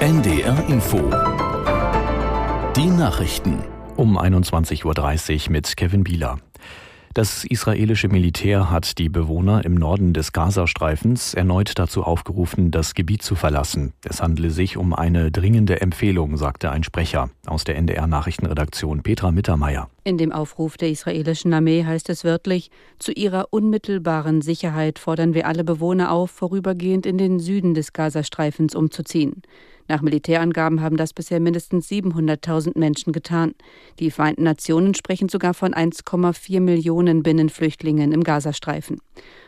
NDR Info. Die Nachrichten. Um 21.30 Uhr mit Kevin Bieler. Das israelische Militär hat die Bewohner im Norden des Gazastreifens erneut dazu aufgerufen, das Gebiet zu verlassen. Es handle sich um eine dringende Empfehlung, sagte ein Sprecher aus der NDR Nachrichtenredaktion Petra Mittermeier. In dem Aufruf der israelischen Armee heißt es wörtlich, zu ihrer unmittelbaren Sicherheit fordern wir alle Bewohner auf, vorübergehend in den Süden des Gazastreifens umzuziehen. Nach Militärangaben haben das bisher mindestens 700.000 Menschen getan. Die Vereinten Nationen sprechen sogar von 1,4 Millionen Binnenflüchtlingen im Gazastreifen.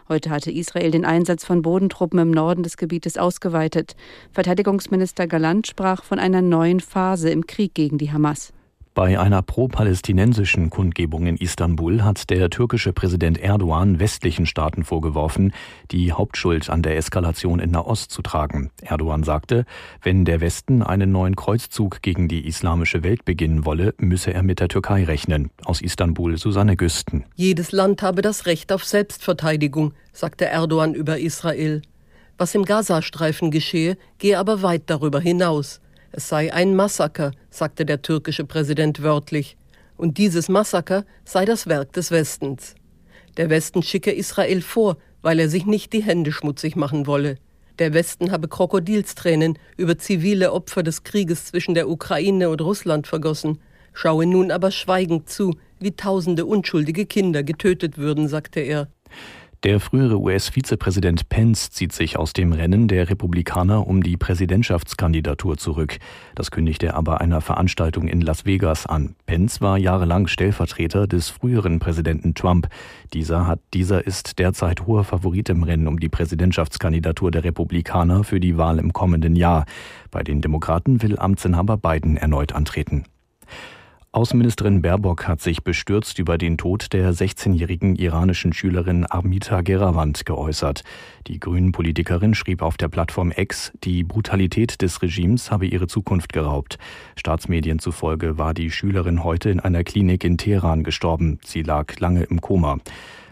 Heute hatte Israel den Einsatz von Bodentruppen im Norden des Gebietes ausgeweitet. Verteidigungsminister Galant sprach von einer neuen Phase im Krieg gegen die Hamas. Bei einer pro-palästinensischen Kundgebung in Istanbul hat der türkische Präsident Erdogan westlichen Staaten vorgeworfen, die Hauptschuld an der Eskalation in Nahost zu tragen. Erdogan sagte, wenn der Westen einen neuen Kreuzzug gegen die islamische Welt beginnen wolle, müsse er mit der Türkei rechnen. Aus Istanbul Susanne Güsten. Jedes Land habe das Recht auf Selbstverteidigung, sagte Erdogan über Israel. Was im Gazastreifen geschehe, gehe aber weit darüber hinaus. Es sei ein Massaker, sagte der türkische Präsident wörtlich, und dieses Massaker sei das Werk des Westens. Der Westen schicke Israel vor, weil er sich nicht die Hände schmutzig machen wolle. Der Westen habe Krokodilstränen über zivile Opfer des Krieges zwischen der Ukraine und Russland vergossen, schaue nun aber schweigend zu, wie tausende unschuldige Kinder getötet würden, sagte er. Der frühere US-Vizepräsident Pence zieht sich aus dem Rennen der Republikaner um die Präsidentschaftskandidatur zurück. Das kündigt er aber einer Veranstaltung in Las Vegas an. Pence war jahrelang Stellvertreter des früheren Präsidenten Trump. Dieser, hat, dieser ist derzeit hoher Favorit im Rennen um die Präsidentschaftskandidatur der Republikaner für die Wahl im kommenden Jahr. Bei den Demokraten will Amtsinhaber Biden erneut antreten. Außenministerin Baerbock hat sich bestürzt über den Tod der 16-jährigen iranischen Schülerin Armita Geravand geäußert. Die Grünen-Politikerin schrieb auf der Plattform X, die Brutalität des Regimes habe ihre Zukunft geraubt. Staatsmedien zufolge war die Schülerin heute in einer Klinik in Teheran gestorben. Sie lag lange im Koma.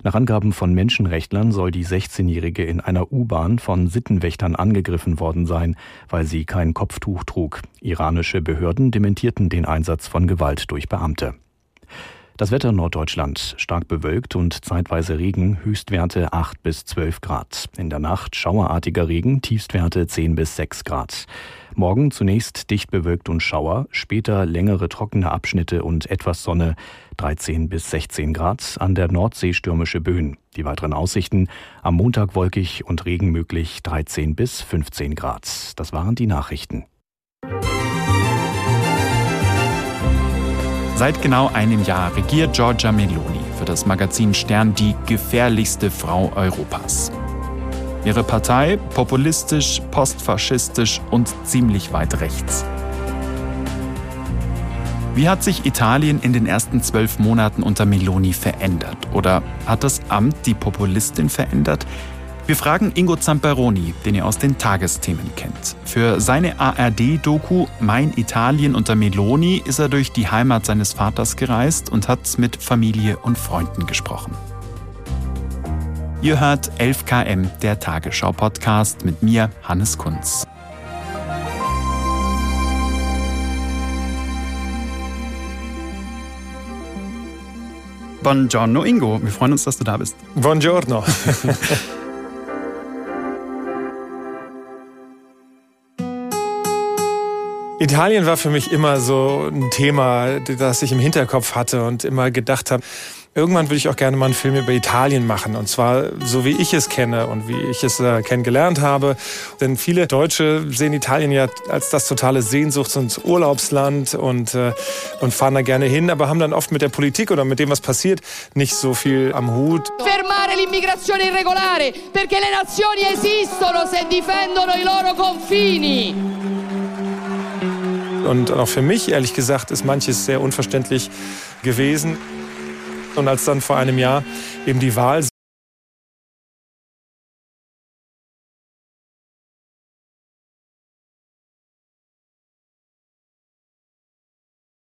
Nach Angaben von Menschenrechtlern soll die 16-Jährige in einer U-Bahn von Sittenwächtern angegriffen worden sein, weil sie kein Kopftuch trug. Iranische Behörden dementierten den Einsatz von Gewalt durch Beamte. Das Wetter Norddeutschland stark bewölkt und zeitweise Regen, Höchstwerte 8 bis 12 Grad. In der Nacht schauerartiger Regen, Tiefstwerte 10 bis 6 Grad. Morgen zunächst dicht bewölkt und Schauer, später längere trockene Abschnitte und etwas Sonne, 13 bis 16 Grad, an der Nordsee stürmische Böen. Die weiteren Aussichten am Montag wolkig und Regen möglich 13 bis 15 Grad. Das waren die Nachrichten. Seit genau einem Jahr regiert Giorgia Meloni für das Magazin Stern die gefährlichste Frau Europas. Ihre Partei populistisch, postfaschistisch und ziemlich weit rechts. Wie hat sich Italien in den ersten zwölf Monaten unter Meloni verändert? Oder hat das Amt die Populistin verändert? Wir fragen Ingo Zamperoni, den ihr aus den Tagesthemen kennt. Für seine ARD-Doku Mein Italien unter Meloni ist er durch die Heimat seines Vaters gereist und hat mit Familie und Freunden gesprochen. Ihr hört 11KM, der Tagesschau-Podcast mit mir, Hannes Kunz. Buongiorno Ingo, wir freuen uns, dass du da bist. Buongiorno. Italien war für mich immer so ein Thema, das ich im Hinterkopf hatte und immer gedacht habe, irgendwann würde ich auch gerne mal einen Film über Italien machen. Und zwar so, wie ich es kenne und wie ich es äh, kennengelernt habe. Denn viele Deutsche sehen Italien ja als das totale Sehnsuchts- und Urlaubsland und, äh, und fahren da gerne hin, aber haben dann oft mit der Politik oder mit dem, was passiert, nicht so viel am Hut. Fermare l'immigrazione irregolare, perché le nazioni esistono se difendono i loro confini. Und auch für mich, ehrlich gesagt, ist manches sehr unverständlich gewesen. Und als dann vor einem Jahr eben die Wahl